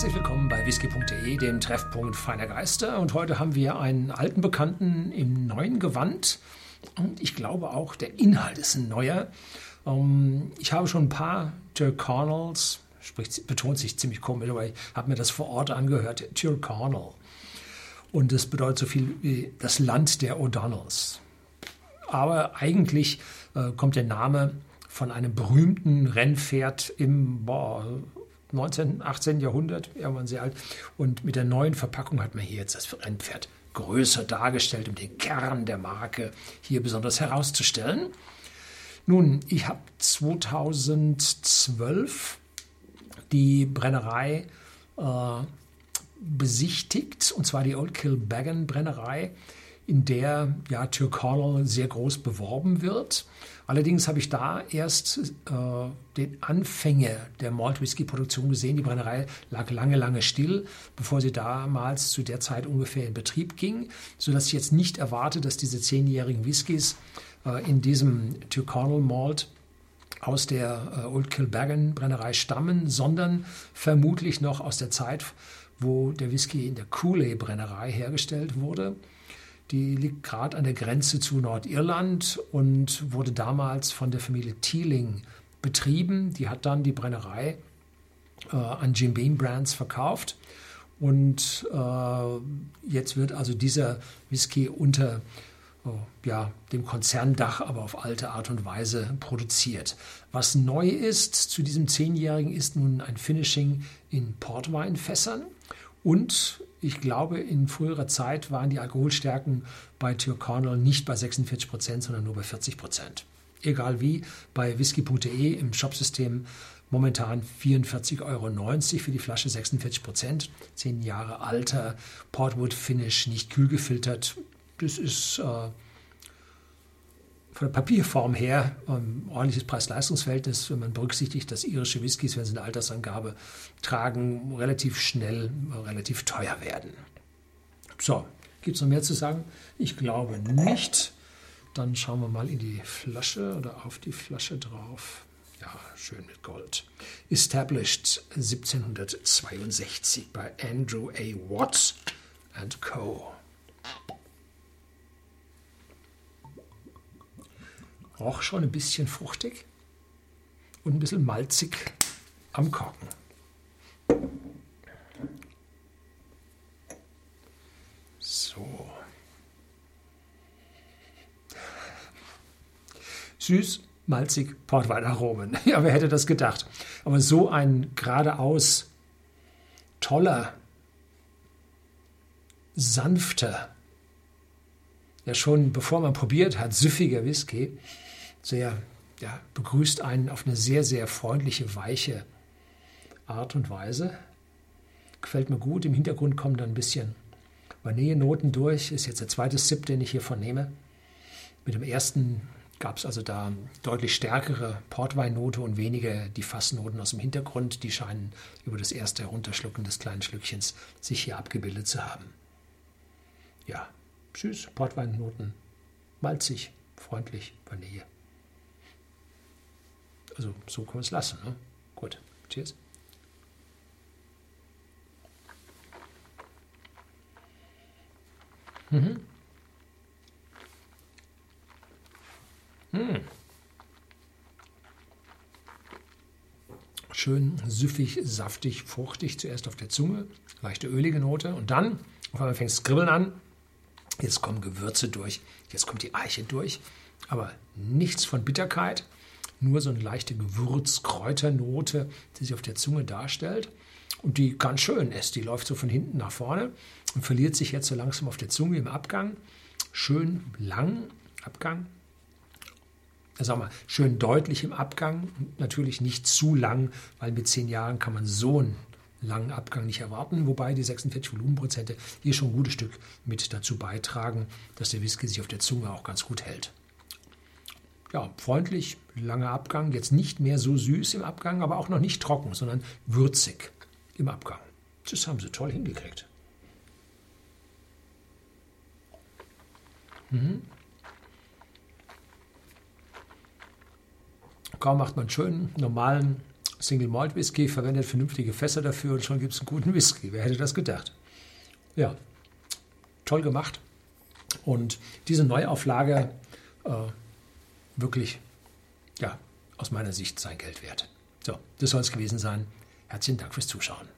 Herzlich willkommen bei whisky.de, dem Treffpunkt feiner Geister. Und heute haben wir einen alten Bekannten im neuen Gewand. Und ich glaube auch, der Inhalt ist ein neuer. Ähm, ich habe schon ein paar Tyrconnells, spricht, betont sich ziemlich komisch, aber ich habe mir das vor Ort angehört, Tyrconnell. Und das bedeutet so viel wie das Land der O'Donnells. Aber eigentlich äh, kommt der Name von einem berühmten Rennpferd im boah, 19., 18. Jahrhundert, irgendwann sehr alt. Und mit der neuen Verpackung hat man hier jetzt das Rennpferd größer dargestellt, um den Kern der Marke hier besonders herauszustellen. Nun, ich habe 2012 die Brennerei äh, besichtigt, und zwar die Old Kilbeggan Brennerei in der ja Tyrconnell sehr groß beworben wird. Allerdings habe ich da erst äh, den Anfänge der Malt Whisky Produktion gesehen. Die Brennerei lag lange, lange still, bevor sie damals zu der Zeit ungefähr in Betrieb ging, sodass ich jetzt nicht erwarte, dass diese zehnjährigen Whiskys äh, in diesem Tyrconnell Malt aus der äh, Old Kilbeggan Brennerei stammen, sondern vermutlich noch aus der Zeit, wo der Whisky in der Cooley Brennerei hergestellt wurde. Die liegt gerade an der Grenze zu Nordirland und wurde damals von der Familie Teeling betrieben. Die hat dann die Brennerei äh, an Jim Beam Brands verkauft. Und äh, jetzt wird also dieser Whisky unter oh, ja, dem Konzerndach, aber auf alte Art und Weise produziert. Was neu ist zu diesem Zehnjährigen ist nun ein Finishing in Portweinfässern und ich glaube, in früherer Zeit waren die Alkoholstärken bei Tyrconnell nicht bei 46 Prozent, sondern nur bei 40 Prozent. Egal wie, bei whisky.de im Shopsystem momentan 44,90 Euro für die Flasche, 46 Prozent, 10 Jahre alter Portwood Finish, nicht kühl gefiltert. Das ist äh, von der Papierform her ein ordentliches Preis-Leistungs-Verhältnis, wenn man berücksichtigt, dass irische Whiskys, wenn sie eine Altersangabe tragen, relativ schnell relativ teuer werden. So, gibt es noch mehr zu sagen? Ich glaube nicht. Dann schauen wir mal in die Flasche oder auf die Flasche drauf. Ja, schön mit Gold. Established 1762 bei Andrew A. Watts and Co. roch schon ein bisschen fruchtig und ein bisschen malzig am Korken. So. Süß, malzig, Portweinaromen. Ja, wer hätte das gedacht? Aber so ein geradeaus toller, sanfter, ja schon bevor man probiert hat, süffiger Whisky, sehr, ja, begrüßt einen auf eine sehr, sehr freundliche, weiche Art und Weise. Gefällt mir gut. Im Hintergrund kommen dann ein bisschen Vanillenoten durch. Ist jetzt der zweite Sip, den ich hier vernehme. Mit dem ersten gab es also da deutlich stärkere Portweinnote und weniger die Fassnoten aus dem Hintergrund. Die scheinen über das erste Herunterschlucken des kleinen Schlückchens sich hier abgebildet zu haben. Ja, süß, Portweinnoten, malzig, freundlich, Vanille. Also so kann man es lassen. Ne? Gut, cheers. Mhm. Hm. Schön süffig, saftig, fruchtig, zuerst auf der Zunge, leichte ölige Note und dann auf einmal fängt es kribbeln an. Jetzt kommen Gewürze durch, jetzt kommt die Eiche durch, aber nichts von Bitterkeit nur so eine leichte Gewürz-Kräuternote, die sich auf der Zunge darstellt. Und die ganz schön ist. Die läuft so von hinten nach vorne und verliert sich jetzt so langsam auf der Zunge im Abgang. Schön lang Abgang. Sag mal, schön deutlich im Abgang. Natürlich nicht zu lang, weil mit zehn Jahren kann man so einen langen Abgang nicht erwarten. Wobei die 46 Volumenprozente hier schon ein gutes Stück mit dazu beitragen, dass der Whisky sich auf der Zunge auch ganz gut hält ja, freundlich, langer Abgang, jetzt nicht mehr so süß im Abgang, aber auch noch nicht trocken, sondern würzig im Abgang. Das haben sie toll hingekriegt. Mhm. Kaum macht man schönen, normalen Single Malt Whisky, verwendet vernünftige Fässer dafür und schon gibt es einen guten Whisky. Wer hätte das gedacht? Ja, toll gemacht. Und diese Neuauflage äh, wirklich, ja, aus meiner Sicht sein Geld wert. So, das soll es gewesen sein. Herzlichen Dank fürs Zuschauen.